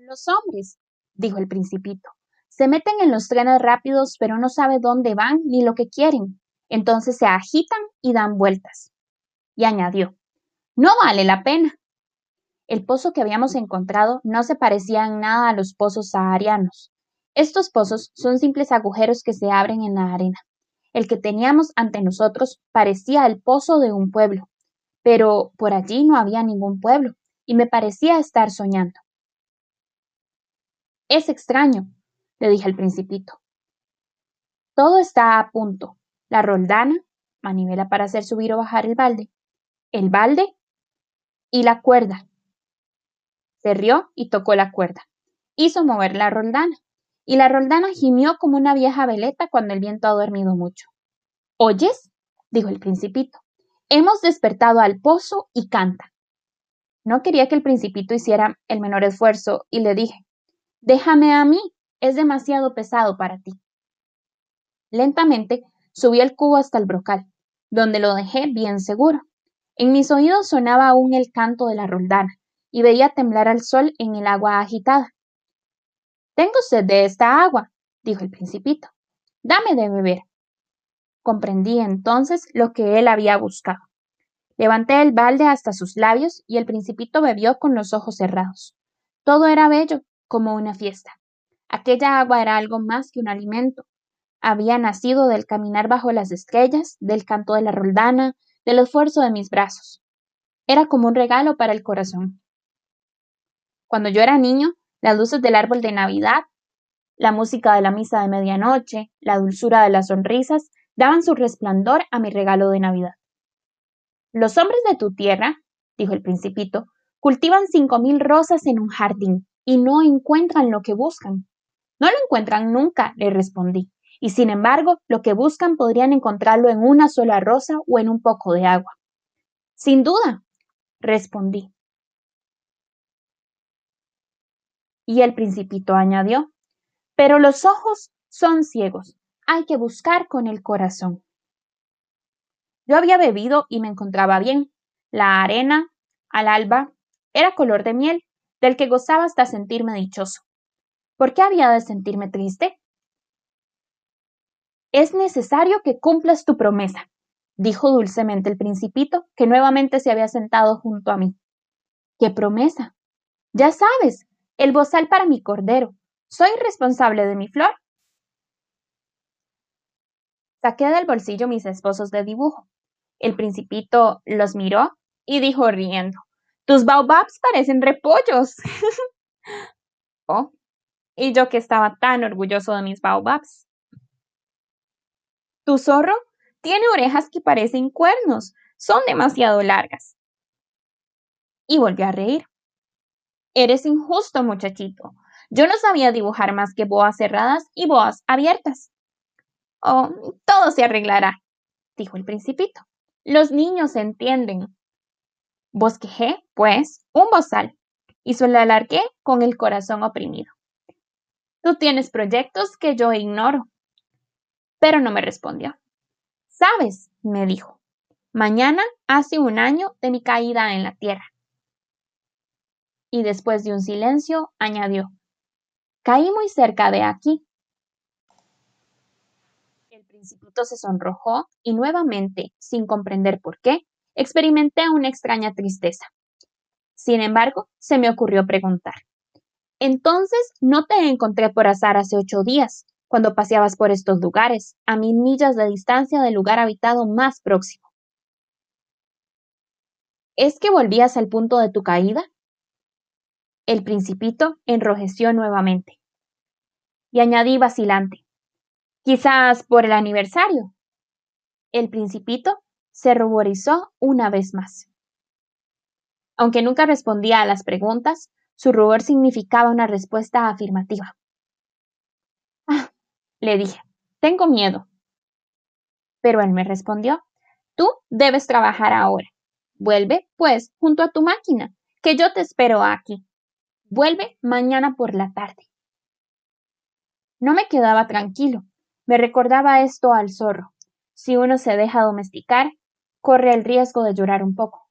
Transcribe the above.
Los hombres, dijo el principito, se meten en los trenes rápidos pero no saben dónde van ni lo que quieren. Entonces se agitan y dan vueltas. Y añadió, no vale la pena. El pozo que habíamos encontrado no se parecía en nada a los pozos saharianos. Estos pozos son simples agujeros que se abren en la arena. El que teníamos ante nosotros parecía el pozo de un pueblo, pero por allí no había ningún pueblo, y me parecía estar soñando. Es extraño, le dije al principito. Todo está a punto. La roldana, manivela para hacer subir o bajar el balde, el balde y la cuerda. Se rió y tocó la cuerda. Hizo mover la roldana, y la roldana gimió como una vieja veleta cuando el viento ha dormido mucho. ¿Oyes? dijo el principito. Hemos despertado al pozo y canta. No quería que el principito hiciera el menor esfuerzo y le dije, déjame a mí, es demasiado pesado para ti. Lentamente subí el cubo hasta el brocal, donde lo dejé bien seguro. En mis oídos sonaba aún el canto de la roldana, y veía temblar al sol en el agua agitada. Tengo sed de esta agua, dijo el principito. Dame de beber. Comprendí entonces lo que él había buscado. Levanté el balde hasta sus labios y el principito bebió con los ojos cerrados. Todo era bello, como una fiesta. Aquella agua era algo más que un alimento. Había nacido del caminar bajo las estrellas, del canto de la roldana, del esfuerzo de mis brazos. Era como un regalo para el corazón. Cuando yo era niño, las luces del árbol de Navidad, la música de la misa de medianoche, la dulzura de las sonrisas, daban su resplandor a mi regalo de Navidad. Los hombres de tu tierra, dijo el principito, cultivan cinco mil rosas en un jardín y no encuentran lo que buscan. No lo encuentran nunca, le respondí y sin embargo lo que buscan podrían encontrarlo en una sola rosa o en un poco de agua. Sin duda, respondí. Y el principito añadió, pero los ojos son ciegos, hay que buscar con el corazón. Yo había bebido y me encontraba bien. La arena, al alba, era color de miel, del que gozaba hasta sentirme dichoso. ¿Por qué había de sentirme triste? Es necesario que cumplas tu promesa, dijo dulcemente el principito, que nuevamente se había sentado junto a mí. ¿Qué promesa? Ya sabes, el bozal para mi cordero. Soy responsable de mi flor. Saqué del bolsillo mis esposos de dibujo. El principito los miró y dijo riendo, Tus baobabs parecen repollos. oh, y yo que estaba tan orgulloso de mis baobabs. Tu zorro tiene orejas que parecen cuernos, son demasiado largas. Y volvió a reír. Eres injusto, muchachito. Yo no sabía dibujar más que boas cerradas y boas abiertas. Oh, todo se arreglará, dijo el principito. Los niños entienden. Bosquejé, pues, un bozal y se lo alargué con el corazón oprimido. Tú tienes proyectos que yo ignoro, pero no me respondió. Sabes, me dijo, mañana hace un año de mi caída en la tierra. Y después de un silencio, añadió, caí muy cerca de aquí. El principito se sonrojó y nuevamente, sin comprender por qué, experimenté una extraña tristeza. Sin embargo, se me ocurrió preguntar. Entonces, no te encontré por azar hace ocho días, cuando paseabas por estos lugares, a mil millas de distancia del lugar habitado más próximo. ¿Es que volvías al punto de tu caída? El principito enrojeció nuevamente. Y añadí vacilante. Quizás por el aniversario. El principito se ruborizó una vez más. Aunque nunca respondía a las preguntas, su rubor significaba una respuesta afirmativa. Ah, le dije, tengo miedo. Pero él me respondió, tú debes trabajar ahora. Vuelve, pues, junto a tu máquina, que yo te espero aquí. Vuelve mañana por la tarde. No me quedaba tranquilo. Me recordaba esto al zorro. Si uno se deja domesticar, corre el riesgo de llorar un poco.